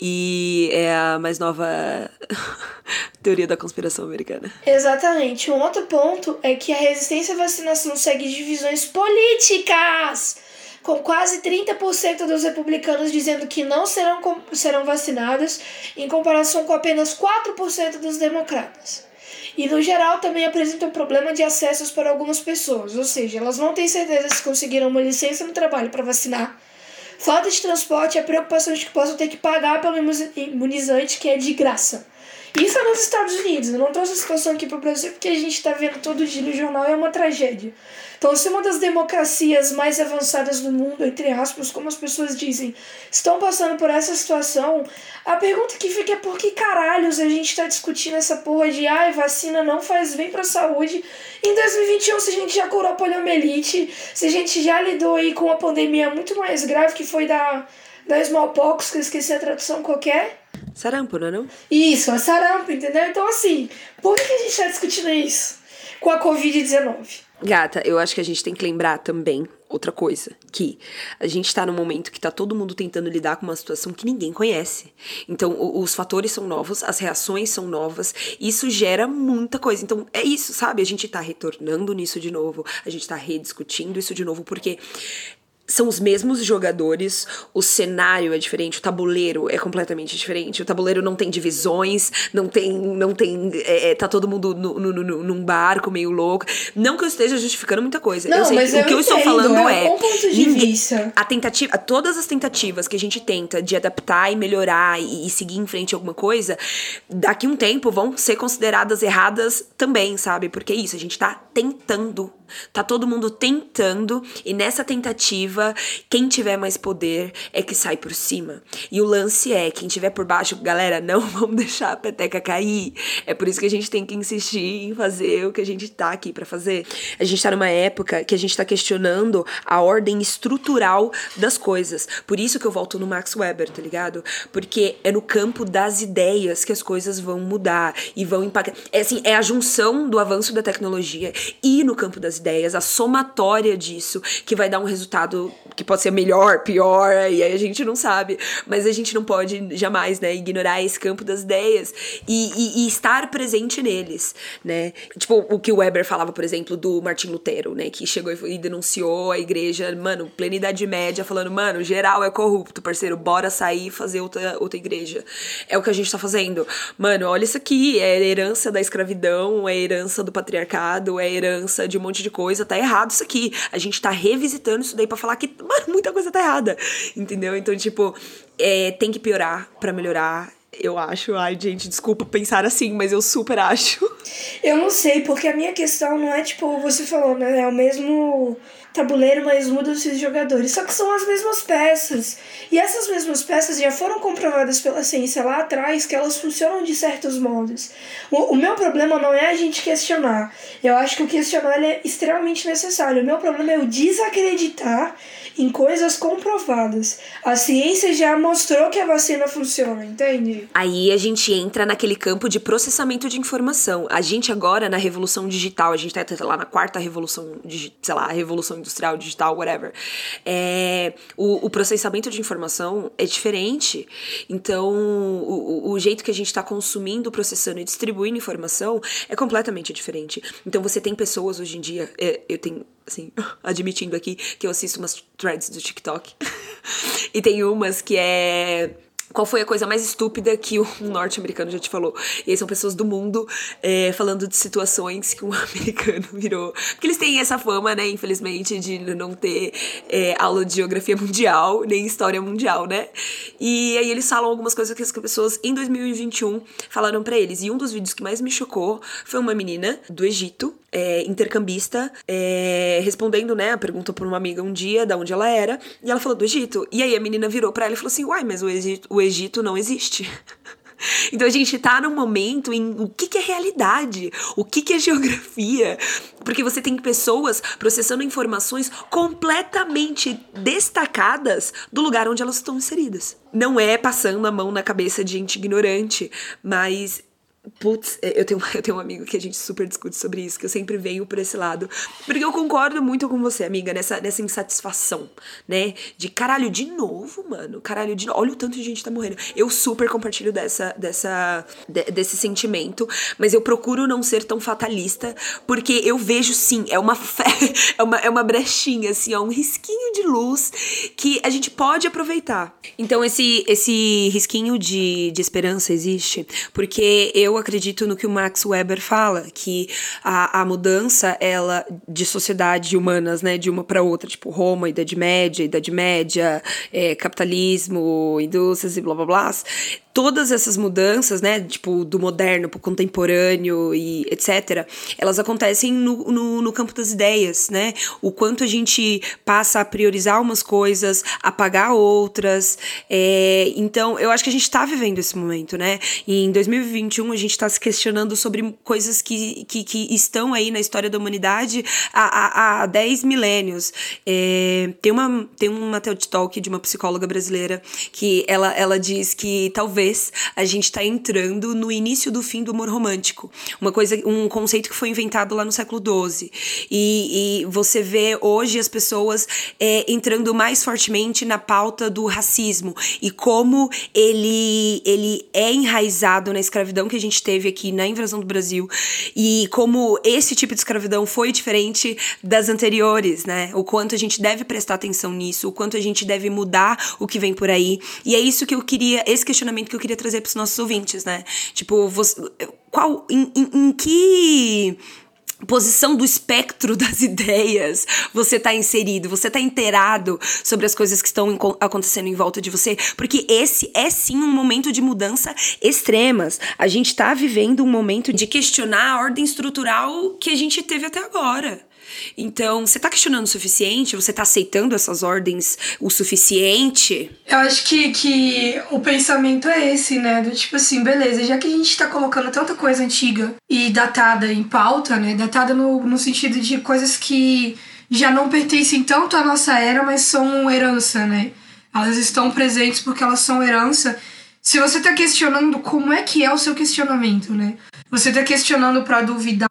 E é a mais nova teoria da conspiração americana. Exatamente. Um outro ponto é que a resistência à vacinação segue divisões políticas com quase 30% dos republicanos dizendo que não serão, serão vacinados, em comparação com apenas 4% dos democratas. E no geral também apresenta um problema de acessos para algumas pessoas, ou seja, elas não têm certeza se conseguiram uma licença no trabalho para vacinar. Falta de transporte e a preocupação de que possam ter que pagar pelo imunizante que é de graça. Isso é nos Estados Unidos. Eu não trouxe a situação aqui pro Brasil porque a gente tá vendo todo dia no jornal é uma tragédia. Então, se uma das democracias mais avançadas do mundo, entre aspas, como as pessoas dizem, estão passando por essa situação, a pergunta que fica é por que caralhos a gente tá discutindo essa porra de ai, vacina não faz bem pra saúde em 2021, se a gente já curou a poliomielite, se a gente já lidou aí com uma pandemia muito mais grave que foi da, da smallpox, que eu esqueci a tradução qualquer. Sarampo, não é não? Isso, a sarampo, entendeu? Então, assim, por que a gente tá discutindo isso com a Covid-19? Gata, eu acho que a gente tem que lembrar também outra coisa, que a gente tá num momento que tá todo mundo tentando lidar com uma situação que ninguém conhece. Então, os fatores são novos, as reações são novas, isso gera muita coisa. Então, é isso, sabe? A gente tá retornando nisso de novo, a gente tá rediscutindo isso de novo, porque são os mesmos jogadores, o cenário é diferente, o tabuleiro é completamente diferente. O tabuleiro não tem divisões, não tem. não tem é, é, Tá todo mundo no, no, no, num barco meio louco. Não que eu esteja justificando muita coisa. Não, eu sei mas que, eu o que eu estou falando é é. um ponto de vista. A tentativa, todas as tentativas que a gente tenta de adaptar e melhorar e, e seguir em frente a alguma coisa, daqui um tempo vão ser consideradas erradas também, sabe? Porque é isso, a gente tá tentando Tá todo mundo tentando e nessa tentativa, quem tiver mais poder é que sai por cima. E o lance é, quem tiver por baixo, galera, não vamos deixar a peteca cair. É por isso que a gente tem que insistir em fazer o que a gente tá aqui para fazer. A gente tá numa época que a gente tá questionando a ordem estrutural das coisas. Por isso que eu volto no Max Weber, tá ligado? Porque é no campo das ideias que as coisas vão mudar e vão impactar. É assim, é a junção do avanço da tecnologia e no campo das ideias, a somatória disso, que vai dar um resultado que pode ser melhor, pior, e aí a gente não sabe. Mas a gente não pode jamais, né, ignorar esse campo das ideias e, e, e estar presente neles, né? Tipo, o que o Weber falava, por exemplo, do Martin Lutero, né, que chegou e denunciou a igreja, mano, plena Idade Média, falando, mano, geral é corrupto, parceiro, bora sair e fazer outra, outra igreja. É o que a gente tá fazendo. Mano, olha isso aqui, é herança da escravidão, é herança do patriarcado, é herança de um monte de de coisa, tá errado isso aqui. A gente tá revisitando isso daí para falar que, mano, muita coisa tá errada. Entendeu? Então, tipo, é, tem que piorar para melhorar. Eu acho, ai gente, desculpa pensar assim, mas eu super acho. Eu não sei, porque a minha questão não é tipo, você falou, né? É o mesmo tabuleiro, mas muda-se os jogadores. Só que são as mesmas peças. E essas mesmas peças já foram comprovadas pela ciência lá atrás que elas funcionam de certos modos. O, o meu problema não é a gente questionar. Eu acho que o questionar é extremamente necessário. O meu problema é o desacreditar em coisas comprovadas. A ciência já mostrou que a vacina funciona, entende? Aí a gente entra naquele campo de processamento de informação. A gente agora, na revolução digital, a gente tá lá na quarta revolução, sei lá, revolução industrial, digital, whatever. É, o, o processamento de informação é diferente. Então, o, o jeito que a gente está consumindo, processando e distribuindo informação é completamente diferente. Então, você tem pessoas hoje em dia, é, eu tenho assim, admitindo aqui que eu assisto umas threads do TikTok. e tem umas que é qual foi a coisa mais estúpida que um norte-americano já te falou? E aí são pessoas do mundo é, falando de situações que um americano virou. Porque eles têm essa fama, né, infelizmente, de não ter é, aula de geografia mundial, nem história mundial, né? E aí eles falam algumas coisas que as pessoas em 2021 falaram para eles. E um dos vídeos que mais me chocou foi uma menina do Egito, é, intercambista, é, respondendo, né, a pergunta por uma amiga um dia, da onde ela era, e ela falou do Egito. E aí a menina virou para ela e falou assim: Uai, mas o Egito, o Egito não existe. Então a gente tá num momento em o que, que é realidade, o que, que é geografia. Porque você tem pessoas processando informações completamente destacadas do lugar onde elas estão inseridas. Não é passando a mão na cabeça de gente ignorante, mas Putz, é, eu tenho, eu tenho um amigo que a gente super discute sobre isso, que eu sempre venho por esse lado. Porque eu concordo muito com você, amiga, nessa, nessa insatisfação, né? De caralho, de novo, mano. Caralho, de Olha o tanto de gente tá morrendo. Eu super compartilho dessa, dessa, de, desse sentimento, mas eu procuro não ser tão fatalista, porque eu vejo sim, é uma é uma, é uma brechinha, assim, é um risquinho de luz que a gente pode aproveitar. Então, esse, esse risquinho de, de esperança existe, porque eu acredito no que o Max Weber fala, que a, a mudança, ela, de sociedade humanas, né, de uma para outra, tipo Roma, Idade Média, Idade Média, é, capitalismo, indústrias e blá blá blá, todas essas mudanças, né, tipo, do moderno pro contemporâneo e etc., elas acontecem no, no, no campo das ideias, né? O quanto a gente passa a priorizar umas coisas, apagar outras. É, então, eu acho que a gente tá vivendo esse momento, né? E em 2021, a gente tá se questionando sobre coisas que, que, que estão aí na história da humanidade há, há, há 10 milênios. É, tem uma, tem uma TED Talk de uma psicóloga brasileira que ela, ela diz que talvez a gente está entrando no início do fim do humor romântico. Uma coisa, um conceito que foi inventado lá no século XII. E, e você vê hoje as pessoas é, entrando mais fortemente na pauta do racismo e como ele, ele é enraizado na escravidão que a gente teve aqui na invasão do Brasil e como esse tipo de escravidão foi diferente das anteriores, né? O quanto a gente deve prestar atenção nisso, o quanto a gente deve mudar o que vem por aí. E é isso que eu queria, esse questionamento que eu queria trazer para os nossos ouvintes, né? Tipo, você, qual, em, em, em que posição do espectro das ideias você está inserido, você está inteirado sobre as coisas que estão acontecendo em volta de você, porque esse é sim um momento de mudança extremas. A gente está vivendo um momento de questionar a ordem estrutural que a gente teve até agora. Então, você tá questionando o suficiente? Você tá aceitando essas ordens o suficiente? Eu acho que, que o pensamento é esse, né? Do tipo assim, beleza, já que a gente tá colocando tanta coisa antiga e datada em pauta, né? Datada no, no sentido de coisas que já não pertencem tanto à nossa era, mas são herança, né? Elas estão presentes porque elas são herança. Se você tá questionando como é que é o seu questionamento, né? Você tá questionando para duvidar,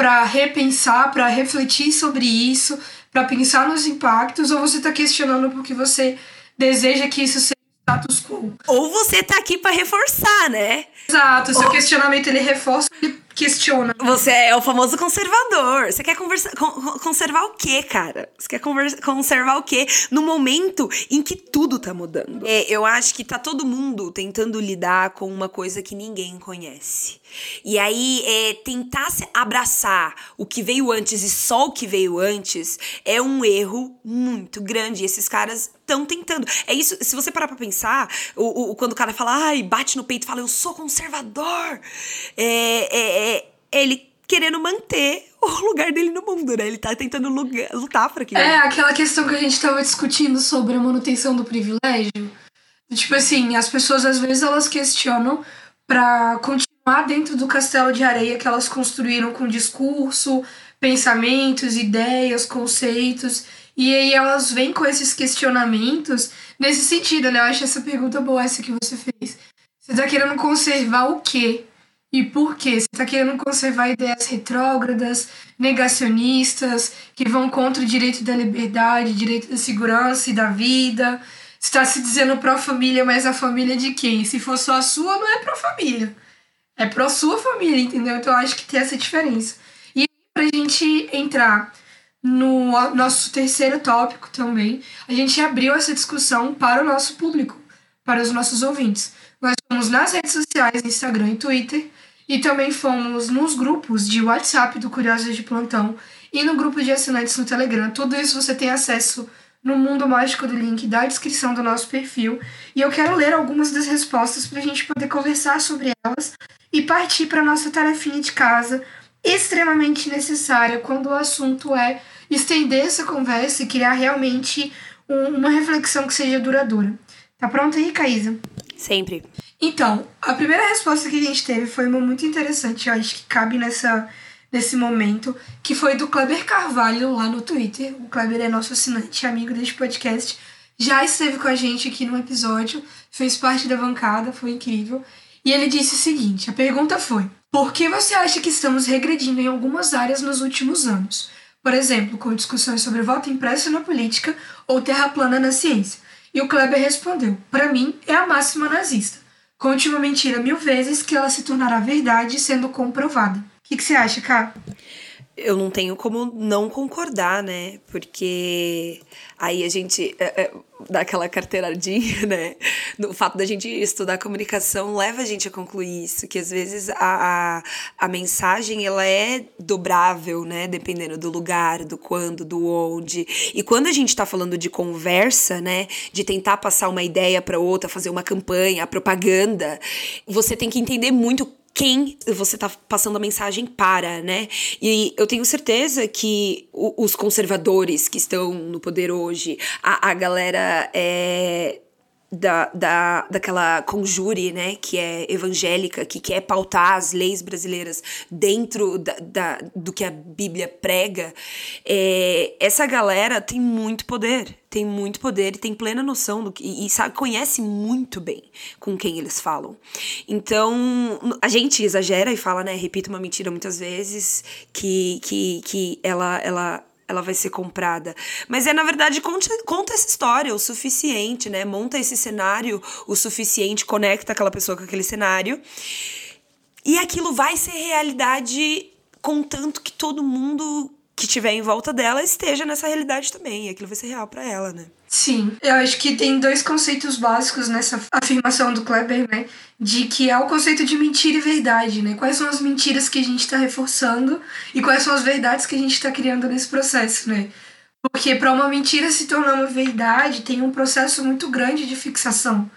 para repensar, para refletir sobre isso, para pensar nos impactos, ou você está questionando porque você deseja que isso seja status quo? Ou você tá aqui para reforçar, né? Exato, seu ou... questionamento ele reforça, ele questiona. Você é o famoso conservador. Você quer conversa, conservar o quê, cara? Você quer conversa, conservar o quê no momento em que tudo tá mudando? É, eu acho que tá todo mundo tentando lidar com uma coisa que ninguém conhece. E aí, é, tentar abraçar o que veio antes e só o que veio antes é um erro muito grande. E esses caras estão tentando. É isso, se você parar pra pensar, o, o, quando o cara fala, ai, bate no peito e fala, eu sou conservador, é, é, é ele querendo manter o lugar dele no mundo, né? Ele tá tentando lutar pra aquilo. É, aquela questão que a gente tava discutindo sobre a manutenção do privilégio. Tipo assim, as pessoas às vezes elas questionam para continuar dentro do castelo de areia que elas construíram com discurso, pensamentos, ideias, conceitos. E aí elas vêm com esses questionamentos nesse sentido, né? Eu acho essa pergunta boa essa que você fez. Você tá querendo conservar o quê? E por quê? Você está querendo conservar ideias retrógradas, negacionistas, que vão contra o direito da liberdade, direito da segurança e da vida. Você está se dizendo pró-família, mas a família de quem? Se for só a sua, não é pró-família. É pró-sua família, entendeu? Então acho que tem essa diferença. E para a gente entrar no nosso terceiro tópico também, a gente abriu essa discussão para o nosso público, para os nossos ouvintes. Nós fomos nas redes sociais, Instagram e Twitter, e também fomos nos grupos de WhatsApp do Curiosos de Plantão e no grupo de assinantes no Telegram. Tudo isso você tem acesso no mundo mágico do link da descrição do nosso perfil. E eu quero ler algumas das respostas para a gente poder conversar sobre elas e partir para nossa tarefinha de casa, extremamente necessária quando o assunto é estender essa conversa e criar realmente um, uma reflexão que seja duradoura. Tá pronta aí, Caísa? Sempre. Então, a primeira resposta que a gente teve foi uma muito interessante, eu acho que cabe nessa, nesse momento, que foi do Kleber Carvalho lá no Twitter. O Kleber é nosso assinante, amigo deste podcast. Já esteve com a gente aqui no episódio, fez parte da bancada, foi incrível. E ele disse o seguinte: a pergunta foi: por que você acha que estamos regredindo em algumas áreas nos últimos anos? Por exemplo, com discussões sobre voto impresso na política ou terra plana na ciência. E o Kleber respondeu: para mim é a máxima nazista. Conte uma mentira mil vezes que ela se tornará verdade sendo comprovada. O que, que você acha, Cá? Eu não tenho como não concordar, né? Porque aí a gente é, é, dá aquela carteiradinha, né? O fato da gente estudar comunicação leva a gente a concluir isso, que às vezes a, a, a mensagem ela é dobrável, né? Dependendo do lugar, do quando, do onde. E quando a gente tá falando de conversa, né? De tentar passar uma ideia para outra, fazer uma campanha, propaganda, você tem que entender muito quem você tá passando a mensagem para, né? E eu tenho certeza que os conservadores que estão no poder hoje, a, a galera é da, da, daquela conjure, né, que é evangélica, que quer pautar as leis brasileiras dentro da, da do que a Bíblia prega, é, essa galera tem muito poder, tem muito poder e tem plena noção do que, e, e sabe, conhece muito bem com quem eles falam. Então, a gente exagera e fala, né, repita uma mentira muitas vezes, que, que, que ela, ela ela vai ser comprada. Mas é, na verdade, conta, conta essa história o suficiente, né? Monta esse cenário o suficiente, conecta aquela pessoa com aquele cenário. E aquilo vai ser realidade contanto que todo mundo que tiver em volta dela esteja nessa realidade também. E aquilo vai ser real para ela, né? Sim, eu acho que tem dois conceitos básicos nessa afirmação do Kleber, né? De que é o conceito de mentira e verdade, né? Quais são as mentiras que a gente está reforçando e quais são as verdades que a gente está criando nesse processo, né? Porque para uma mentira se tornar uma verdade, tem um processo muito grande de fixação.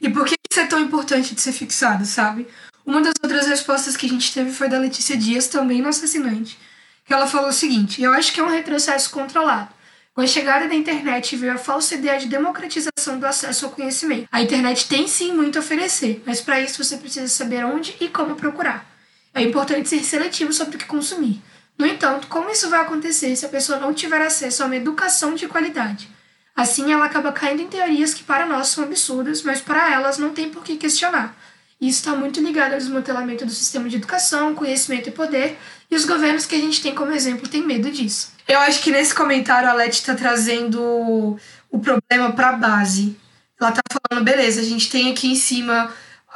E por que isso é tão importante de ser fixado, sabe? Uma das outras respostas que a gente teve foi da Letícia Dias, também no assassinante, que ela falou o seguinte: Eu acho que é um retrocesso controlado com a chegada da internet veio a falsa ideia de democratização do acesso ao conhecimento. A internet tem sim muito a oferecer, mas para isso você precisa saber onde e como procurar. É importante ser seletivo sobre o que consumir. No entanto, como isso vai acontecer se a pessoa não tiver acesso a uma educação de qualidade? Assim, ela acaba caindo em teorias que para nós são absurdas, mas para elas não tem por que questionar. Isso está muito ligado ao desmantelamento do sistema de educação, conhecimento e poder, e os governos que a gente tem como exemplo têm medo disso. Eu acho que nesse comentário a Leti está trazendo o problema para a base. Ela está falando, beleza, a gente tem aqui em cima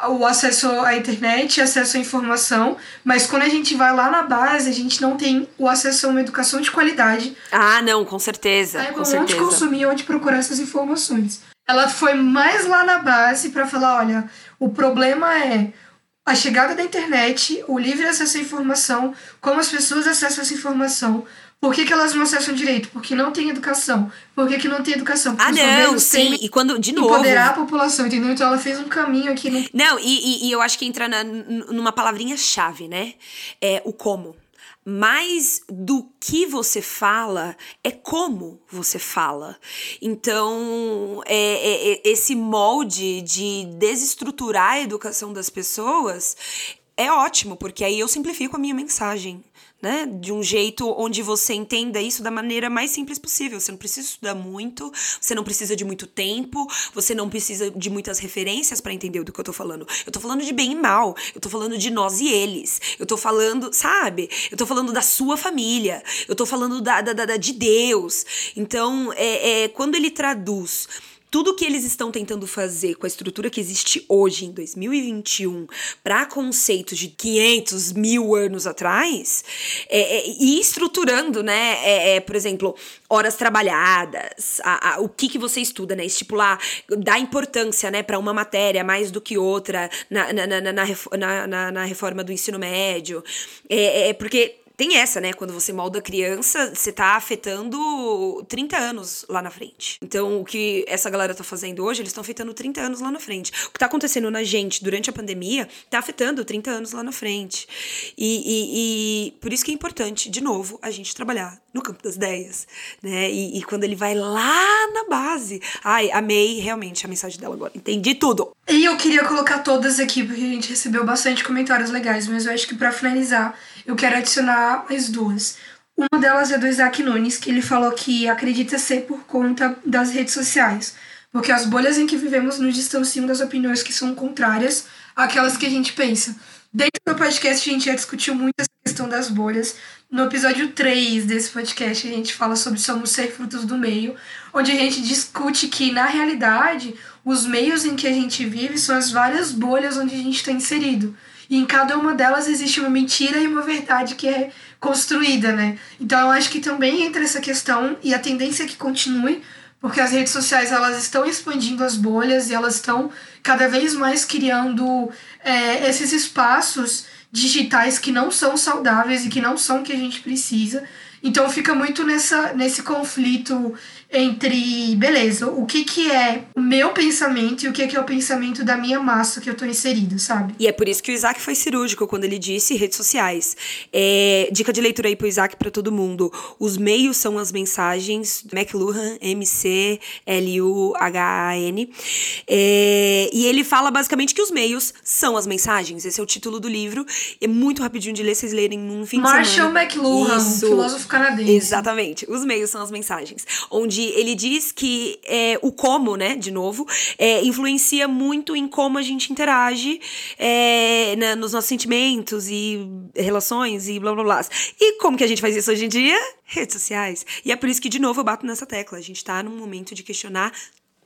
o acesso à internet, acesso à informação, mas quando a gente vai lá na base, a gente não tem o acesso a uma educação de qualidade. Ah, não, com certeza. É, com certeza. onde consumir, onde procurar essas informações. Ela foi mais lá na base para falar, olha, o problema é a chegada da internet, o livre acesso à informação, como as pessoas acessam essa informação. Por que, que elas não acessam direito? Porque não tem educação. Por que, que não tem educação? Porque ah, não, sim. E quando, de novo. Empoderar a população, entendeu? Então ela fez um caminho aqui. No... Não, e, e, e eu acho que entra na, numa palavrinha-chave, né? É o como mais do que você fala é como você fala. Então, é, é, é, esse molde de desestruturar a educação das pessoas é ótimo, porque aí eu simplifico a minha mensagem né? De um jeito onde você entenda isso da maneira mais simples possível. Você não precisa estudar muito, você não precisa de muito tempo, você não precisa de muitas referências para entender do que eu tô falando. Eu tô falando de bem e mal, eu tô falando de nós e eles. Eu tô falando, sabe? Eu tô falando da sua família, eu tô falando da, da, da de Deus. Então, é, é quando ele traduz tudo que eles estão tentando fazer com a estrutura que existe hoje, em 2021, para conceitos de 500 mil anos atrás, é, é, e estruturando, né, é, é, por exemplo, horas trabalhadas, a, a, o que, que você estuda, né, estipular, dar importância, né, para uma matéria mais do que outra na, na, na, na, na, reforma do ensino médio, é, é porque tem essa, né? Quando você molda criança, você tá afetando 30 anos lá na frente. Então, o que essa galera tá fazendo hoje, eles estão afetando 30 anos lá na frente. O que tá acontecendo na gente durante a pandemia tá afetando 30 anos lá na frente. E, e, e por isso que é importante, de novo, a gente trabalhar no campo das ideias, né? E, e quando ele vai lá na base. Ai, amei realmente a mensagem dela agora. Entendi tudo. E eu queria colocar todas aqui, porque a gente recebeu bastante comentários legais, mas eu acho que para finalizar eu quero adicionar mais duas. Uma delas é do Isaac Nunes, que ele falou que acredita ser por conta das redes sociais, porque as bolhas em que vivemos nos distanciam das opiniões que são contrárias àquelas que a gente pensa. Dentro do podcast, a gente já discutiu muito essa questão das bolhas. No episódio 3 desse podcast, a gente fala sobre Somos Ser Frutos do Meio, onde a gente discute que, na realidade, os meios em que a gente vive são as várias bolhas onde a gente está inserido. E em cada uma delas existe uma mentira e uma verdade que é construída, né? Então eu acho que também entra essa questão e a tendência é que continue, porque as redes sociais elas estão expandindo as bolhas e elas estão cada vez mais criando é, esses espaços digitais que não são saudáveis e que não são o que a gente precisa. Então fica muito nessa, nesse conflito entre, beleza, o que que é o meu pensamento e o que que é o pensamento da minha massa que eu tô inserida, sabe? E é por isso que o Isaac foi cirúrgico quando ele disse redes sociais. É, dica de leitura aí pro Isaac para todo mundo. Os meios são as mensagens, McLuhan, M-C-L-U-H-A-N. É, e ele fala basicamente que os meios são as mensagens. Esse é o título do livro. É muito rapidinho de ler, vocês lerem num fim Marshall de semana. McLuhan, Isso. filósofo canadense. Exatamente. Os meios são as mensagens. Onde ele diz que é, o como, né, de novo, é, influencia muito em como a gente interage é, na- nos nossos sentimentos e relações e blá blá blá. E como que a gente faz isso hoje em dia? Redes sociais. E é por isso que, de novo, eu bato nessa tecla. A gente tá num momento de questionar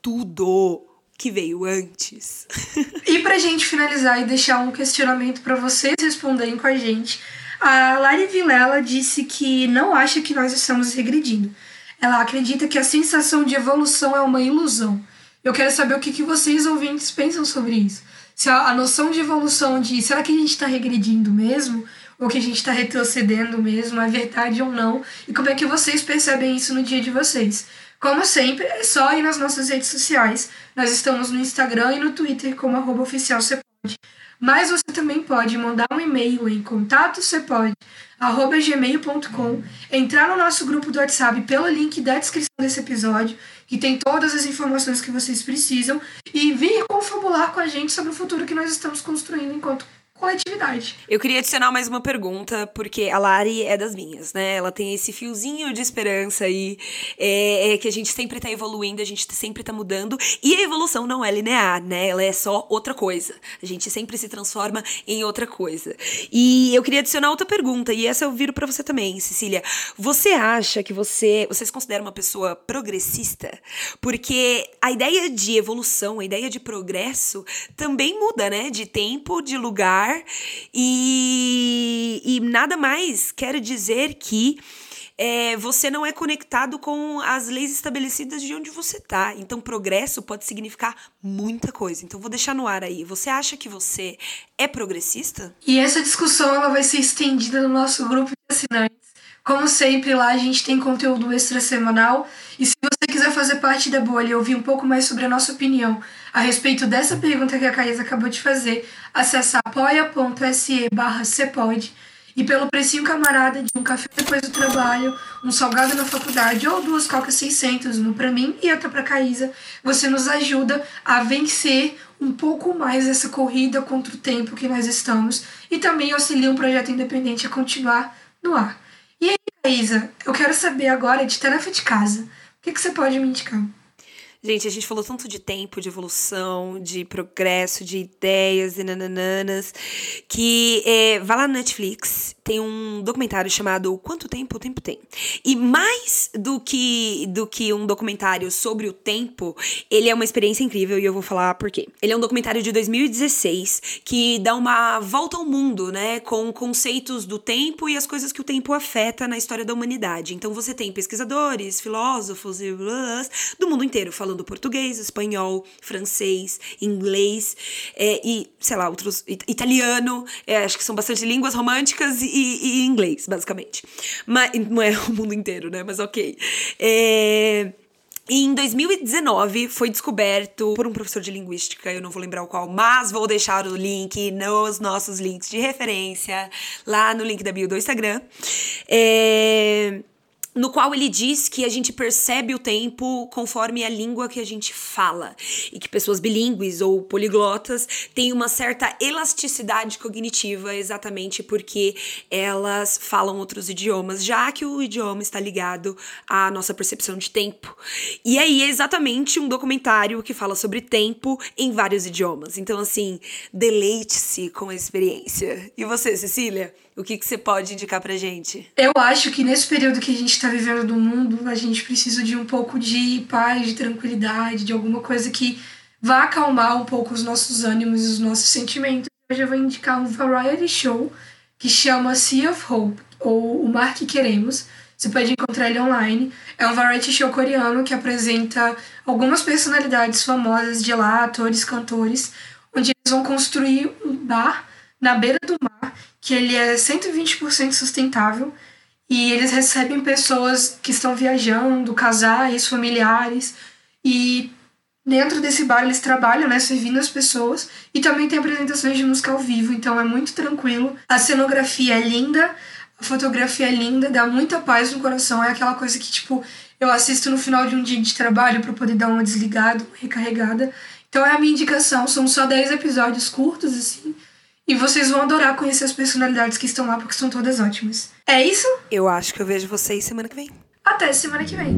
tudo que veio antes. E pra gente finalizar e deixar um questionamento pra vocês responderem com a gente, a Lari Vilela disse que não acha que nós estamos regredindo. Ela acredita que a sensação de evolução é uma ilusão. Eu quero saber o que, que vocês ouvintes pensam sobre isso. Se a, a noção de evolução de será que a gente está regredindo mesmo? Ou que a gente está retrocedendo mesmo? É verdade ou não? E como é que vocês percebem isso no dia de vocês? Como sempre, é só ir nas nossas redes sociais. Nós estamos no Instagram e no Twitter como oficial. Mas você também pode mandar um e-mail em contatosepode.gmail.com, entrar no nosso grupo do WhatsApp pelo link da descrição desse episódio, que tem todas as informações que vocês precisam, e vir confabular com a gente sobre o futuro que nós estamos construindo enquanto coletividade. Eu queria adicionar mais uma pergunta, porque a Lari é das minhas, né? Ela tem esse fiozinho de esperança aí, é, é que a gente sempre tá evoluindo, a gente sempre tá mudando, e a evolução não é linear, né? Ela é só outra coisa. A gente sempre se transforma em outra coisa. E eu queria adicionar outra pergunta, e essa eu viro pra você também, Cecília. Você acha que você, você se considera uma pessoa progressista? Porque a ideia de evolução, a ideia de progresso também muda, né? De tempo, de lugar, e, e nada mais quer dizer que é, você não é conectado com as leis estabelecidas de onde você tá. Então, progresso pode significar muita coisa. Então, vou deixar no ar aí. Você acha que você é progressista? E essa discussão ela vai ser estendida no nosso grupo de assinantes. Como sempre, lá a gente tem conteúdo extra semanal. E se você quiser fazer parte da bolha e ouvir um pouco mais sobre a nossa opinião a respeito dessa pergunta que a Caísa acabou de fazer, acesse apoia.se barra e pelo precinho camarada de um café depois do trabalho, um salgado na faculdade ou duas cocas 600, uma pra mim e outra pra Caísa, você nos ajuda a vencer um pouco mais essa corrida contra o tempo que nós estamos e também auxilia um projeto independente a continuar no ar. E aí, Caísa, eu quero saber agora de tarefa de casa. O que, que você pode me indicar? Gente, a gente falou tanto de tempo, de evolução, de progresso, de ideias e nanananas, que é, vai lá no Netflix, tem um documentário chamado Quanto Tempo o Tempo Tem. E mais do que, do que um documentário sobre o tempo, ele é uma experiência incrível e eu vou falar por quê. Ele é um documentário de 2016 que dá uma volta ao mundo, né, com conceitos do tempo e as coisas que o tempo afeta na história da humanidade. Então você tem pesquisadores, filósofos e blá, do mundo inteiro falando português, espanhol, francês, inglês é, e, sei lá, outros. it- italiano, é, acho que são bastante línguas românticas e, e inglês, basicamente. Mas não é o mundo inteiro, né? Mas ok. É. E Em 2019 foi descoberto por um professor de linguística, eu não vou lembrar o qual, mas vou deixar o link nos nossos links de referência lá no link da bio do Instagram. É, no qual ele diz que a gente percebe o tempo conforme a língua que a gente fala e que pessoas bilíngues ou poliglotas têm uma certa elasticidade cognitiva exatamente porque elas falam outros idiomas, já que o idioma está ligado à nossa percepção de tempo. E aí é exatamente um documentário que fala sobre tempo em vários idiomas. Então assim, deleite-se com a experiência. E você, Cecília? O que, que você pode indicar pra gente? Eu acho que nesse período que a gente está vivendo do mundo, a gente precisa de um pouco de paz, de tranquilidade, de alguma coisa que vá acalmar um pouco os nossos ânimos e os nossos sentimentos. Hoje eu vou indicar um variety show que chama Sea of Hope. ou O Mar que Queremos. Você pode encontrar ele online. É um variety show coreano que apresenta algumas personalidades famosas de lá, atores, cantores, onde eles vão construir um bar na beira do mar, que ele é 120% sustentável, e eles recebem pessoas que estão viajando, casais, familiares, e dentro desse bar eles trabalham, né, servindo as pessoas, e também tem apresentações de música ao vivo, então é muito tranquilo. A cenografia é linda, a fotografia é linda, dá muita paz no coração, é aquela coisa que, tipo, eu assisto no final de um dia de trabalho para poder dar uma desligada, uma recarregada. Então é a minha indicação, são só 10 episódios curtos, assim, e vocês vão adorar conhecer as personalidades que estão lá, porque são todas ótimas. É isso? Eu acho que eu vejo vocês semana que vem. Até semana que vem.